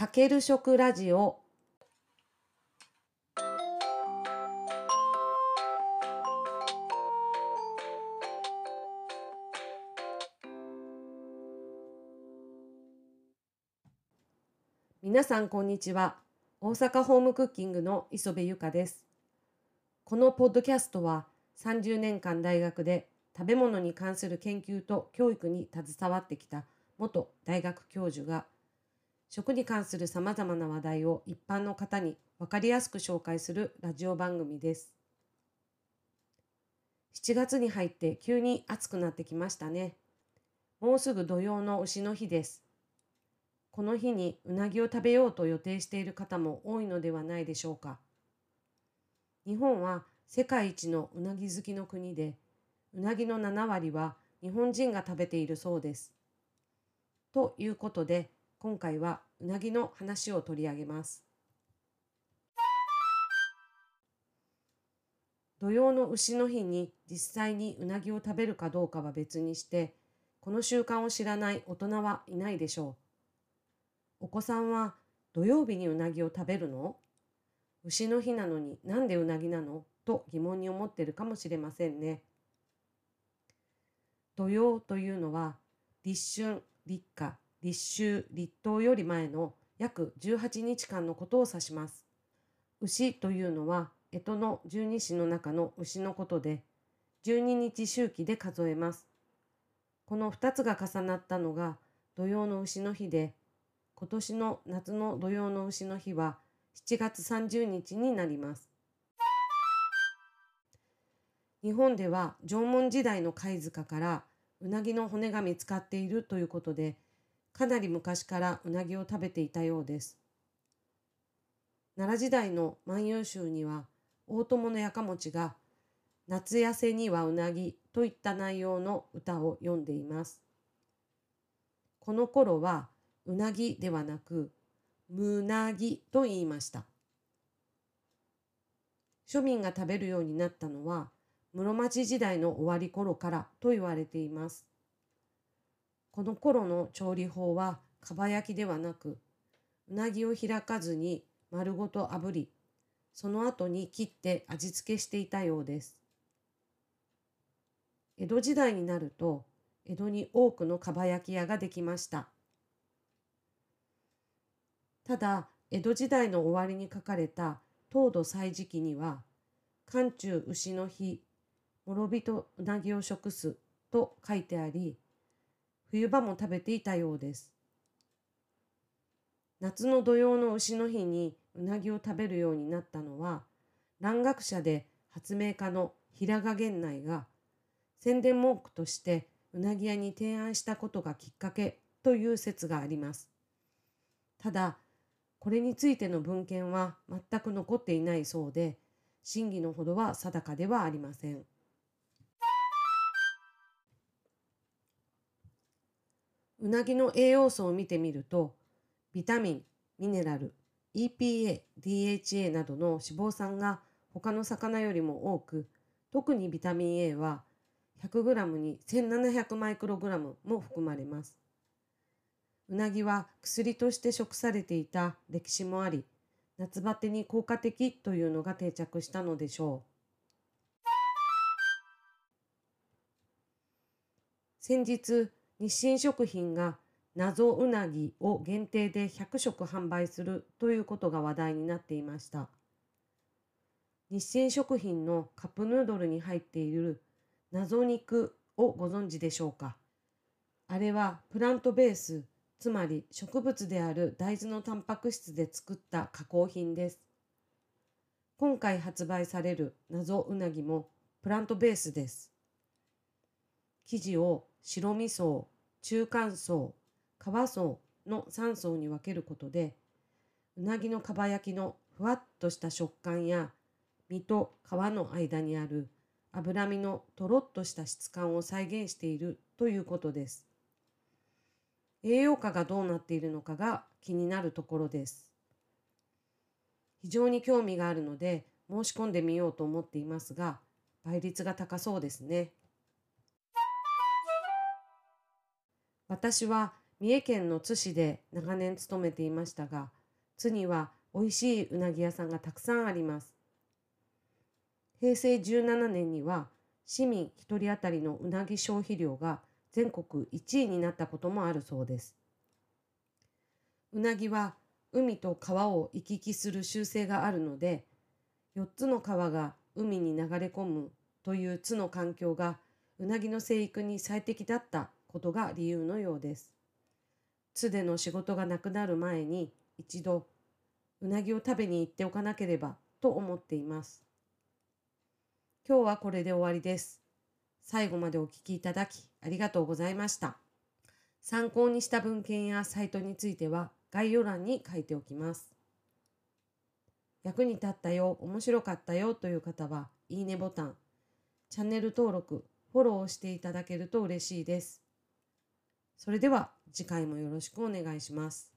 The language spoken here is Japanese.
かける食ラジオ。皆さんこんにちは。大阪ホームクッキングの磯部由香です。このポッドキャストは30年間大学で食べ物に関する研究と教育に携わってきた元大学教授が食に関するさまざまな話題を一般の方に分かりやすく紹介するラジオ番組です。7月に入って急に暑くなってきましたね。もうすぐ土曜の牛の日です。この日にうなぎを食べようと予定している方も多いのではないでしょうか。日本は世界一のうなぎ好きの国で、うなぎの7割は日本人が食べているそうです。ということで、今回はうなぎの話を取り上げます。土曜の牛の日に実際にうなぎを食べるかどうかは別にして、この習慣を知らない大人はいないでしょう。お子さんは土曜日にうなぎを食べるの？牛の日なのになんでうなぎなの？と疑問に思ってるかもしれませんね。土曜というのは立春、立夏、立秋、立冬より前の約18日間のことを指します。牛というのは干支の十二支の中の牛のことで、12日周期で数えます。この2つが重なったのが土曜の牛の日で、今年の夏の土曜の牛の日は7月30日になります。日本では縄文時代の貝塚からうなぎの骨が見つかっているということで、かなり昔からうなぎを食べていたようです。奈良時代の万葉集には、大友のやかもちが、夏痩せにはうなぎといった内容の歌を読んでいます。この頃は、うなぎではなく、むなぎと言いました。庶民が食べるようになったのは、室町時代の終わり頃からと言われています。この頃の調理法はかば焼きではなく、うなぎを開かずに丸ごと炙り、その後に切って味付けしていたようです。江戸時代になると、江戸に多くのかば焼き屋ができました。ただ、江戸時代の終わりに書かれた東土祭時記には、寒中牛の日、諸人うなぎを食すと書いてあり、冬場も食べていたようです。夏の土用の牛の日にうなぎを食べるようになったのは、蘭学者で発明家の平賀源内が宣伝文句としてうなぎ屋に提案したことがきっかけという説があります。ただ、これについての文献は全く残っていないそうで、真偽のほどは定かではありません。うなぎの栄養素を見てみると、ビタミン、ミネラル、EPA、DHA などの脂肪酸が他の魚よりも多く、特にビタミン A は 100g に1700マイクログラムも含まれます。うなぎは薬として食されていた歴史もあり、夏バテに効果的というのが定着したのでしょう。先日、日清食品が謎うなぎを限定で100食販売するということが話題になっていました。日清食品のカップヌードルに入っている謎肉をご存知でしょうか？あれはプラントベース、つまり植物である大豆のタンパク質で作った加工品です。今回発売される謎うなぎもプラントベースです。生地を白味噌、中間層、皮層の3層に分けることで、うなぎのかば焼きのふわっとした食感や身と皮の間にある脂身のとろっとした質感を再現しているということです。栄養価がどうなっているのかが気になるところです。非常に興味があるので申し込んでみようと思っていますが、倍率が高そうですね。私は三重県の津市で長年勤めていましたが、津には美味しいうなぎ屋さんがたくさんあります。平成17年には市民1人当たりのうなぎ消費量が全国1位になったこともあるそうです。うなぎは海と川を行き来する習性があるので、4つの川が海に流れ込むという津の環境がうなぎの生育に最適だったことが理由のようです。津での仕事がなくなる前に一度うなぎを食べに行っておかなければと思っています。今日はこれで終わりです。最後までお聞きいただきありがとうございました。参考にした文献やサイトについては概要欄に書いておきます。役に立ったよ、面白かったよという方は、いいねボタン、チャンネル登録、フォローしていただけると嬉しいです。それでは次回もよろしくお願いします。